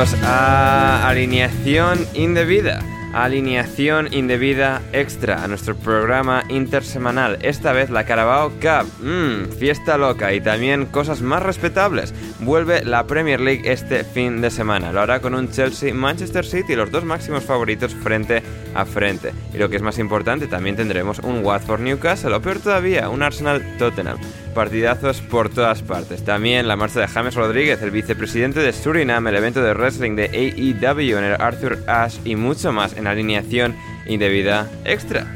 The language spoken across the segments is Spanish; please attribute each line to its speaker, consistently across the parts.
Speaker 1: A Alineación Indebida, Alineación Indebida Extra, a nuestro programa intersemanal. Esta vez la Carabao Cup, mmm, fiesta loca y también cosas más respetables. Vuelve la Premier League este fin de semana. Lo hará con un Chelsea-Manchester City, los dos máximos favoritos frente a frente. Y lo que es más importante, también tendremos un Watford-Newcastle, o peor todavía, un Arsenal-Tottenham. Partidazos por todas partes. También la marcha de James Rodríguez, el vicepresidente de Surinam, el evento de wrestling de AEW en el Arthur Ashe y mucho más en alineación indebida extra.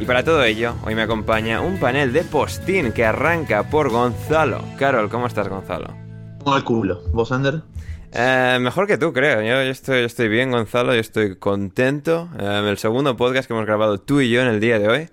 Speaker 1: Y para todo ello, hoy me acompaña un panel de postín que arranca por Gonzalo. Carol, ¿cómo estás, Gonzalo?
Speaker 2: Como el culo. ¿Vos, Ander?
Speaker 1: Eh, mejor que tú, creo. Yo, yo estoy, yo estoy bien, Gonzalo. Yo estoy contento. Eh, el segundo podcast que hemos grabado tú y yo en el día de hoy.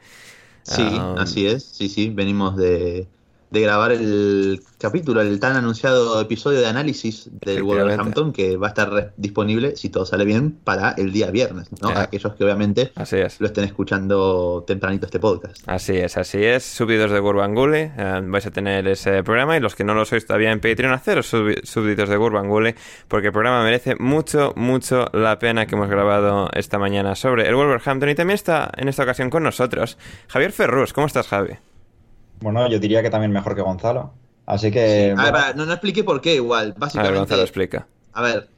Speaker 2: Sí,
Speaker 1: Um,
Speaker 2: así es. Sí, sí. Venimos de, de grabar el capítulo, el tan anunciado episodio de análisis del. Wolverhampton que va a estar disponible, si todo sale bien, para el día viernes. ¿no?
Speaker 1: Eh.
Speaker 2: Aquellos que obviamente
Speaker 1: Así es.
Speaker 2: lo estén escuchando tempranito este podcast.
Speaker 1: Así es, así es. Súbditos de Gurbanguly, eh, vais a tener ese programa y los que no lo sois todavía en Patreon, haceros súbditos de Gurbanguly porque el programa merece mucho, mucho la pena que hemos grabado esta mañana sobre el Wolverhampton y también está en esta ocasión con nosotros Javier Ferrus. ¿Cómo estás, Javi?
Speaker 3: Bueno, yo diría que también mejor que Gonzalo. Así que.
Speaker 2: A ver, no, no expliqué por qué igual.
Speaker 1: A ver,
Speaker 2: Básicamente,
Speaker 1: Gonzalo, explica.
Speaker 2: A ver,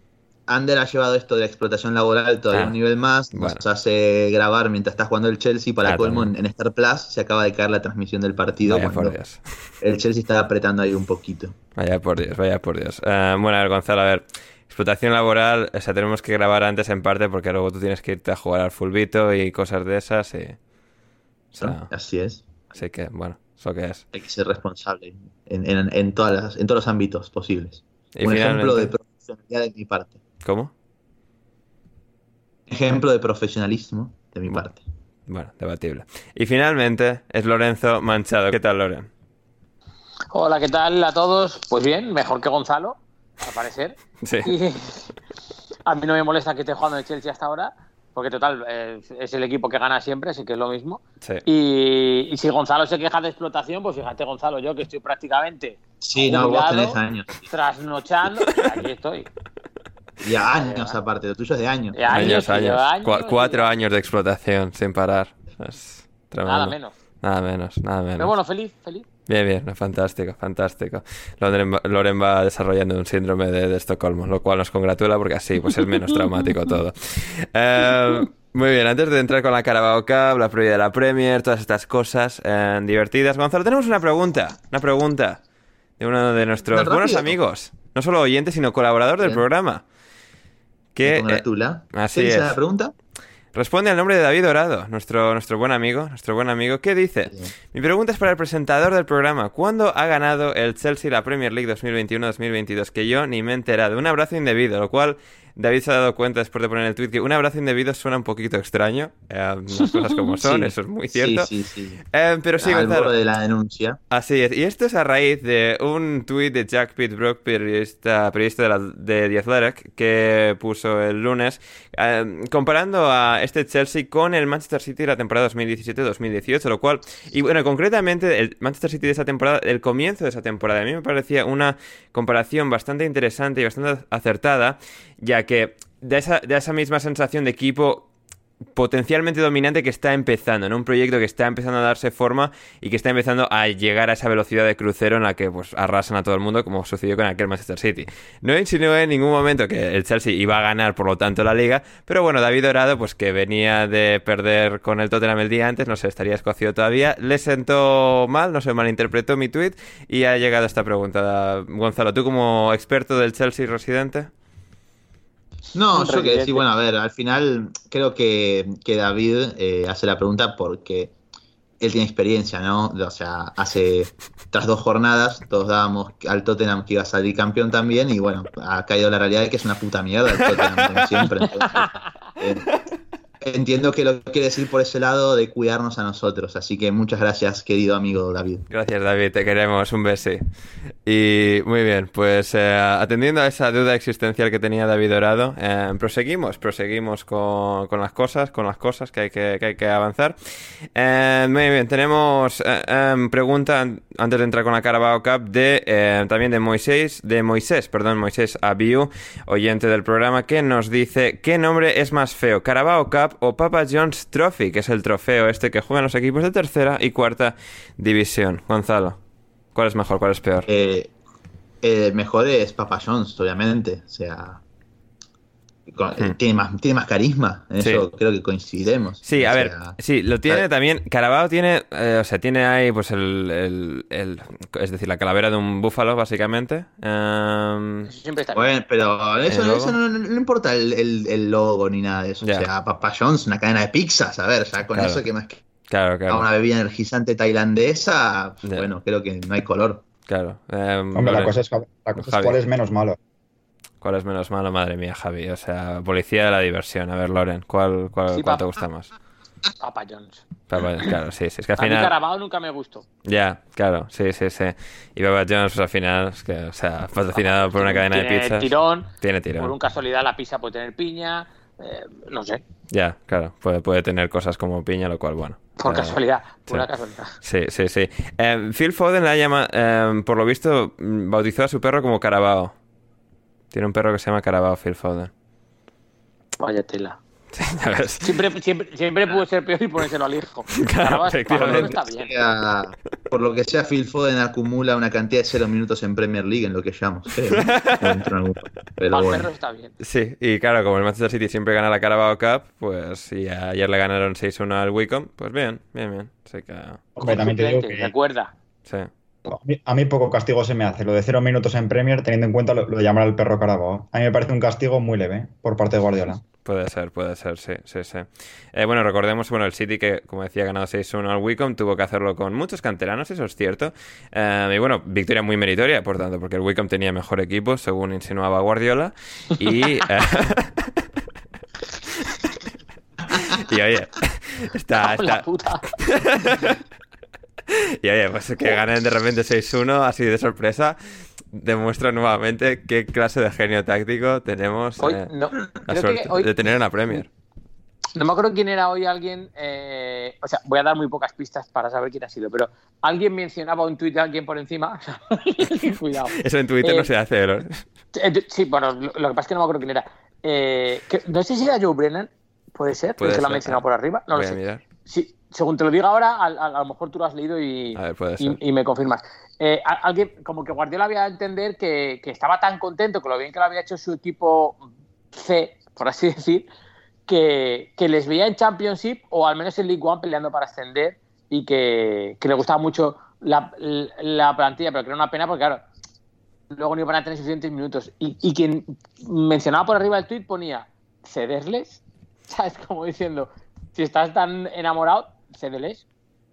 Speaker 2: Ander ha llevado esto de la explotación laboral todavía
Speaker 1: Ah,
Speaker 2: a un nivel más.
Speaker 1: bueno.
Speaker 2: Nos hace grabar mientras está jugando el Chelsea. Para
Speaker 1: Ah,
Speaker 2: colmo, en, Star Plus se acaba de caer la transmisión del partido
Speaker 1: Vaya por Dios.
Speaker 2: el Chelsea está apretando ahí un poquito.
Speaker 1: Vaya por Dios, vaya por Dios. Eh, bueno, a ver, Gonzalo, a ver. Explotación laboral, o sea, tenemos que grabar antes en parte porque luego tú tienes que irte a jugar al fulbito y cosas de esas y... O sea,
Speaker 2: Así es.
Speaker 1: así que, bueno, eso que es.
Speaker 2: Hay que ser responsable en, en- en todas las- en todos los ámbitos posibles.
Speaker 1: Y
Speaker 2: un ejemplo de profesionalidad de mi parte.
Speaker 1: ¿Cómo?
Speaker 2: Ejemplo de profesionalismo de mi parte.
Speaker 1: Bueno, debatible. Y finalmente es Lorenzo Manchado. ¿Qué tal, Loren?
Speaker 4: Hola, ¿qué tal a todos? Pues bien, mejor que Gonzalo, al parecer.
Speaker 1: Sí.
Speaker 4: Y a mí no me molesta que esté jugando el Chelsea hasta ahora, porque total, eh, es el equipo que gana siempre, así que es lo mismo.
Speaker 1: Sí.
Speaker 4: Y, y si Gonzalo se queja de explotación, pues fíjate, Gonzalo, yo que estoy prácticamente
Speaker 2: Sí, no, vos tenés años.
Speaker 4: trasnochando, y aquí estoy.
Speaker 2: Y años aparte, lo tuyo es de años.
Speaker 1: Años,
Speaker 4: Años,
Speaker 1: cuatro años de explotación sin parar. Es tremendo.
Speaker 4: Nada menos.
Speaker 1: Nada menos, nada menos.
Speaker 4: Pero bueno, feliz, feliz.
Speaker 1: Bien, bien, fantástico, fantástico. Loren, va- Loren va desarrollando un síndrome de, de Estocolmo, lo cual nos congratula porque así pues es menos traumático todo. Eh, muy bien, antes de entrar con la Carabao Cup, la previa de la Premier, todas estas cosas eh, divertidas, Gonzalo, tenemos una pregunta, una pregunta de uno de nuestros buenos amigos. No solo oyente, sino colaborador del
Speaker 2: Bien.
Speaker 1: programa. Que, eh,
Speaker 2: congratula.
Speaker 1: así
Speaker 2: ¿Qué dice
Speaker 1: es.
Speaker 2: la pregunta?
Speaker 1: Responde al nombre de David Dorado, nuestro, nuestro buen amigo, nuestro buen amigo, que dice, mi pregunta es para el presentador del programa, ¿cuándo ha ganado el Chelsea la Premier League 2021-2022? Que yo ni me he enterado, un abrazo indebido, lo cual David se ha dado cuenta después de poner el tweet que un abrazo indebido suena un poquito extraño, eh, las cosas como son,
Speaker 2: Sí.
Speaker 1: eso es muy cierto.
Speaker 2: Sí, sí, sí.
Speaker 1: Eh, pero sí,
Speaker 2: Al borde de la denuncia.
Speaker 1: Así es, y esto es a raíz de un tuit de Jack Pitbrook, periodista, periodista de, la- de The Athletic, que puso el lunes, eh, comparando a este Chelsea con el Manchester City de la temporada 2017-2018, lo cual, y bueno, concretamente el Manchester City de esa temporada, el comienzo de esa temporada, a mí me parecía una comparación bastante interesante y bastante acertada, ya que de esa, esa misma sensación de equipo potencialmente dominante que está empezando, en un proyecto que está empezando a darse forma y que está empezando a llegar a esa velocidad de crucero en la que pues arrasan a todo el mundo como sucedió con aquel Manchester City. No insinué en ningún momento que el Chelsea iba a ganar por lo tanto la liga, pero bueno, David Dorado pues que venía de perder con el Tottenham el día antes, no sé, estaría escocido todavía, le sentó mal, no se malinterpretó mi tweet y ha llegado esta pregunta. Gonzalo, tú como experto del Chelsea residente.
Speaker 2: No, yo que sí, bueno, a ver, al final creo que, que David eh, hace la pregunta porque él tiene experiencia, ¿no? O sea, hace tras dos jornadas todos dábamos al Tottenham que iba a salir campeón también y bueno, ha caído la realidad de que es una puta mierda el Tottenham como siempre. entonces, eh, entiendo que lo quiere decir por ese lado de cuidarnos a nosotros, así que muchas gracias, querido amigo David.
Speaker 1: Gracias, David, te queremos, un besi. Y muy bien, pues eh, atendiendo a esa duda existencial que tenía David Dorado, eh, proseguimos, proseguimos con, con las cosas, con las cosas que hay que, que hay que avanzar. Eh, muy bien, tenemos pregunta an- antes de entrar con la Carabao Cup de también de Moisés, de Moisés, perdón, Moisés Abiu, oyente del programa, que nos dice ¿qué nombre es más feo, Carabao Cup o Papa John's Trophy, que es el trofeo este que juegan los equipos de tercera y cuarta división? Gonzalo, ¿cuál es mejor, cuál es peor?
Speaker 2: Eh, el mejor es Papa John's, obviamente. O sea,
Speaker 1: Hmm.
Speaker 2: tiene, más, tiene más carisma. En
Speaker 1: Sí.
Speaker 2: eso creo que coincidiremos.
Speaker 1: Sí,
Speaker 2: O
Speaker 1: a ver,
Speaker 2: sea,
Speaker 1: sí, lo tiene también. Carabao tiene, eh, o sea, tiene ahí, pues, el, el- el- es decir, la calavera de un búfalo, básicamente.
Speaker 4: Eso siempre está bien.
Speaker 2: Bueno, pero eso, eso no, no- no importa el, el- el logo ni nada de eso. O sea, Papa John's, una cadena de pizzas. A ver, ya con
Speaker 1: Claro.
Speaker 2: eso que más que
Speaker 1: claro,
Speaker 2: a
Speaker 1: claro,
Speaker 2: una bebida energizante tailandesa,
Speaker 1: Ya.
Speaker 2: bueno, creo que no hay color.
Speaker 1: claro. Em,
Speaker 3: Hombre, la cosa es, la cosa es cuál es menos malo.
Speaker 1: ¿Cuál es menos malo? Madre mía, Javi. O sea, policía de la diversión. A ver, Loren, ¿cuál, cuál,
Speaker 4: Sí,
Speaker 1: cuál te gusta más?
Speaker 4: Papa John's.
Speaker 1: Papa- claro, sí, sí, es que al
Speaker 4: A mí
Speaker 1: final...
Speaker 4: Carabao nunca me gustó.
Speaker 1: Ya, claro, sí, sí, sí. Y Papa John's, pues al final, es que, o sea, patrocinado por una cadena de
Speaker 4: Tiene
Speaker 1: pizzas.
Speaker 4: tirón.
Speaker 1: Tiene
Speaker 4: Por
Speaker 1: tirón.
Speaker 4: un casualidad la pizza puede tener piña. eh, no sé.
Speaker 1: Ya, claro, puede, puede tener cosas como piña, lo cual, bueno.
Speaker 4: Por
Speaker 1: eh,
Speaker 4: casualidad.
Speaker 1: sí.
Speaker 4: Pura casualidad.
Speaker 1: Sí, sí, sí. Eh, Phil Foden la llama, eh, por lo visto, mm, bautizó a su perro como Carabao. Tiene un perro que se llama Carabao, Phil Foden.
Speaker 4: Vaya tela.
Speaker 1: Ya ves.
Speaker 4: Siempre, siempre, siempre pudo ser peor y ponérselo al hijo.
Speaker 1: Claro,
Speaker 4: Carabao-
Speaker 1: efectivamente.
Speaker 4: Carabao está bien.
Speaker 2: Sea- por lo que sea, Phil Foden acumula una cantidad de cero minutos en Premier League en lo que llamamos. algún- Pero
Speaker 4: Para el
Speaker 2: bueno.
Speaker 4: perro está bien.
Speaker 1: Sí, y claro, como el Manchester City siempre gana la Carabao Cup, pues y ayer le ganaron 6-1 al Wycombe, pues bien, bien, bien. Así que,
Speaker 3: Hombre, también te digo que
Speaker 1: sí.
Speaker 3: A mí, a mí poco castigo se me hace. Lo de cero minutos en Premier, teniendo en cuenta lo, lo de llamar al perro Carabao. A mí me parece un castigo muy leve por parte de Guardiola.
Speaker 1: Puede ser, puede ser, sí, sí, sí. Eh, bueno, recordemos, bueno, el City que, como decía, ha ganado 6-1 al Wycombe, tuvo que hacerlo con muchos canteranos, eso es cierto. Eh, y bueno, victoria muy meritoria, por tanto, porque el Wycombe tenía mejor equipo, según insinuaba Guardiola. Y... eh, y oye, está... Está... Y oye, pues que ganen de repente 6-1 así de sorpresa, demuestra nuevamente qué clase de genio táctico tenemos
Speaker 4: Hoy,
Speaker 1: eh,
Speaker 4: no,
Speaker 1: la suerte
Speaker 4: hoy,
Speaker 1: de tener en la Premier.
Speaker 4: no me acuerdo quién era hoy alguien, eh, o sea, voy a dar muy pocas pistas para saber quién ha sido, pero alguien mencionaba un tuit de alguien por encima. Cuidado.
Speaker 1: Eso en Twitter
Speaker 4: Eh,
Speaker 1: no se hace, ¿no?
Speaker 4: Eh, Sí, bueno, lo, lo que pasa es que no me acuerdo quién era. Eh, que- no sé si era Joe Brennan, puede ser,
Speaker 1: Puede
Speaker 4: porque lo ha mencionado por arriba, no
Speaker 1: Voy
Speaker 4: lo sé.
Speaker 1: mirar.
Speaker 4: Sí, según te lo diga ahora, a, a- a lo mejor tú lo has leído y,
Speaker 1: ver,
Speaker 4: y- y me confirmas. Eh, alguien, como que Guardiola había a entender que, que estaba tan contento con lo bien que lo había hecho su equipo C, por así decir, que, que les veía en Championship o al menos en League One peleando para ascender y que, que le gustaba mucho la, la plantilla, pero que era una pena porque, claro, luego no iban a tener suficientes minutos. Y, y quien mencionaba por arriba el tweet ponía, cederles, ¿sabes? Como diciendo, si estás tan enamorado, cédeles.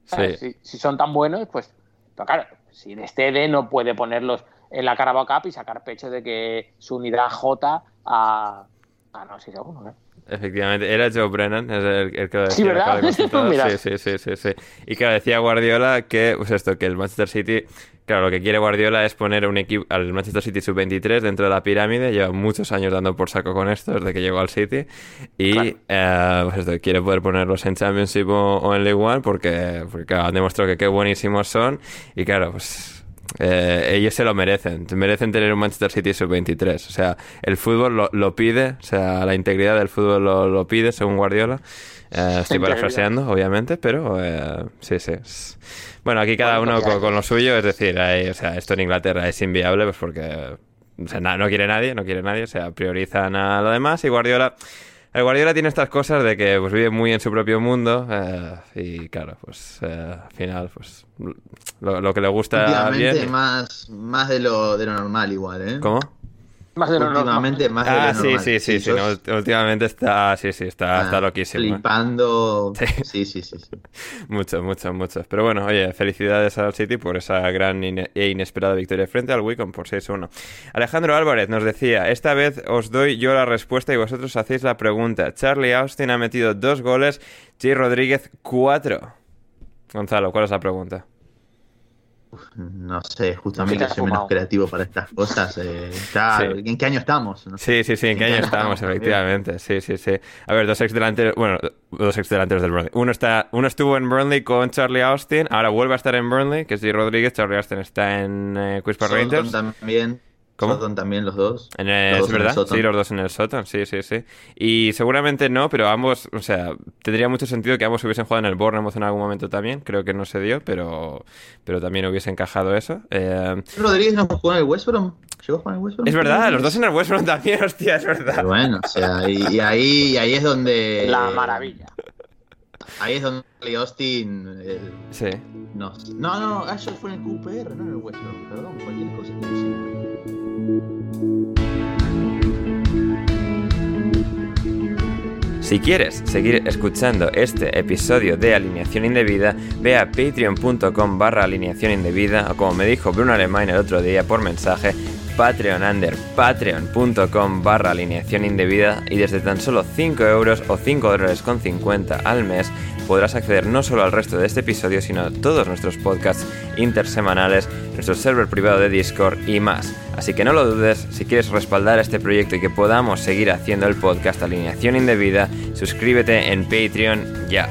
Speaker 1: Sí.
Speaker 4: Si, si son tan buenos, pues, pero claro, si Estede no puede ponerlos en la Carabao Cup y sacar pecho de que su unidad J a, a no sé seguro, ¿no?
Speaker 1: Efectivamente, era Joe Brennan, es el, el que lo decía.
Speaker 4: Sí, ¿verdad?
Speaker 1: de sí, sí, sí, sí, sí. Y claro, decía Guardiola que, pues esto, que el Manchester City, claro, lo que quiere Guardiola es poner un equipo al Manchester City sub-23 dentro de la pirámide, lleva muchos años dando por saco con esto desde que llegó al City, y
Speaker 4: Claro.
Speaker 1: eh, pues esto, quiere poder ponerlos en Championship o, o en League One porque, porque claro, han demostrado que qué buenísimos son, y claro, pues... eh, ellos se lo merecen, merecen tener un Manchester City sub-23. O sea, el fútbol lo, lo pide, o sea, la integridad del fútbol lo, lo pide, según Guardiola. Eh, estoy parafraseando, obviamente, pero eh, sí, sí. Bueno, aquí cada uno con, con lo suyo, es decir, hay- o sea, esto en Inglaterra es inviable, pues porque o sea, na- no quiere nadie, no quiere nadie, o sea, priorizan a lo demás y Guardiola. El Guardiola tiene estas cosas de que pues, vive muy en su propio mundo eh, y claro, pues eh, al final, pues lo, lo que le gusta bien.
Speaker 2: más, más de lo, de lo normal igual, ¿eh?
Speaker 1: ¿Cómo?
Speaker 4: Más de lo normal.
Speaker 2: Últimamente más de
Speaker 1: Ah,
Speaker 2: lo
Speaker 1: sí,
Speaker 2: normal.
Speaker 1: sí, sí, sí, no, últimamente está, sí, sí, está,
Speaker 2: Ah,
Speaker 1: está loquísimo.
Speaker 2: Flipando.
Speaker 1: Sí.
Speaker 2: Sí, sí, sí. sí.
Speaker 1: Muchos, muchos, muchos. Pero bueno, oye, felicidades al City por esa gran e inesperada victoria frente al Wicom por 6-1. Alejandro Álvarez nos decía, esta vez os doy yo la respuesta y vosotros hacéis la pregunta. Charlie Austin ha metido dos goles, J. Rodríguez cuatro. Gonzalo, ¿cuál es la pregunta?
Speaker 2: No sé, justamente
Speaker 4: ¿Qué te has
Speaker 2: soy menos creativo para estas cosas. eh, claro,
Speaker 1: Sí.
Speaker 2: ¿En qué año estamos? No sé.
Speaker 1: Sí, sí, sí, ¿en qué año estamos? Efectivamente, sí, sí, sí. A ver, dos ex delanteros, bueno, dos ex delanteros del Burnley. Uno, está, uno estuvo en Burnley con Charlie Austin, ahora vuelve a estar en Burnley, que es J. Rodríguez, Charlie Austin está en eh,
Speaker 2: Southampton
Speaker 1: Rangers.
Speaker 2: también.
Speaker 1: ¿Cómo?
Speaker 2: También los dos.
Speaker 1: En el-
Speaker 2: Los dos
Speaker 1: es
Speaker 2: en el
Speaker 1: verdad, sí, los dos en el Soton, sí, sí, sí. Y seguramente no, pero ambos, o sea, tendría mucho sentido que ambos hubiesen jugado en el Bournemouth en algún momento también. Creo que no se dio, pero, pero también hubiese encajado eso. Eh,
Speaker 2: Rodríguez no jugó en el West Brom. ¿Llegó a jugar en el West Brom?
Speaker 1: es verdad, los dos en el West Brom también, hostia, es
Speaker 2: Pero
Speaker 1: verdad.
Speaker 2: bueno, o sea, y, y ahí, y ahí es donde.
Speaker 4: La maravilla.
Speaker 2: Ahí es donde Austin. el-
Speaker 1: Sí.
Speaker 2: no, no, no, ah, eso fue en el QPR, no en el West Brom. Perdón, cualquier cosa que.
Speaker 1: Si quieres seguir escuchando este episodio de Alineación Indebida, ve a patreon.com barra alineación indebida o como me dijo Bruno Alemán el otro día por mensaje, Patreon under patreon.com barra alineación indebida y desde tan solo 5 euros o 5 dólares con 50 al mes podrás acceder no solo al resto de este episodio sino a todos nuestros podcasts intersemanales, nuestro server privado de Discord y más. Así que no lo dudes, si quieres respaldar este proyecto y que podamos seguir haciendo el podcast Alineación Indebida, suscríbete en Patreon ya.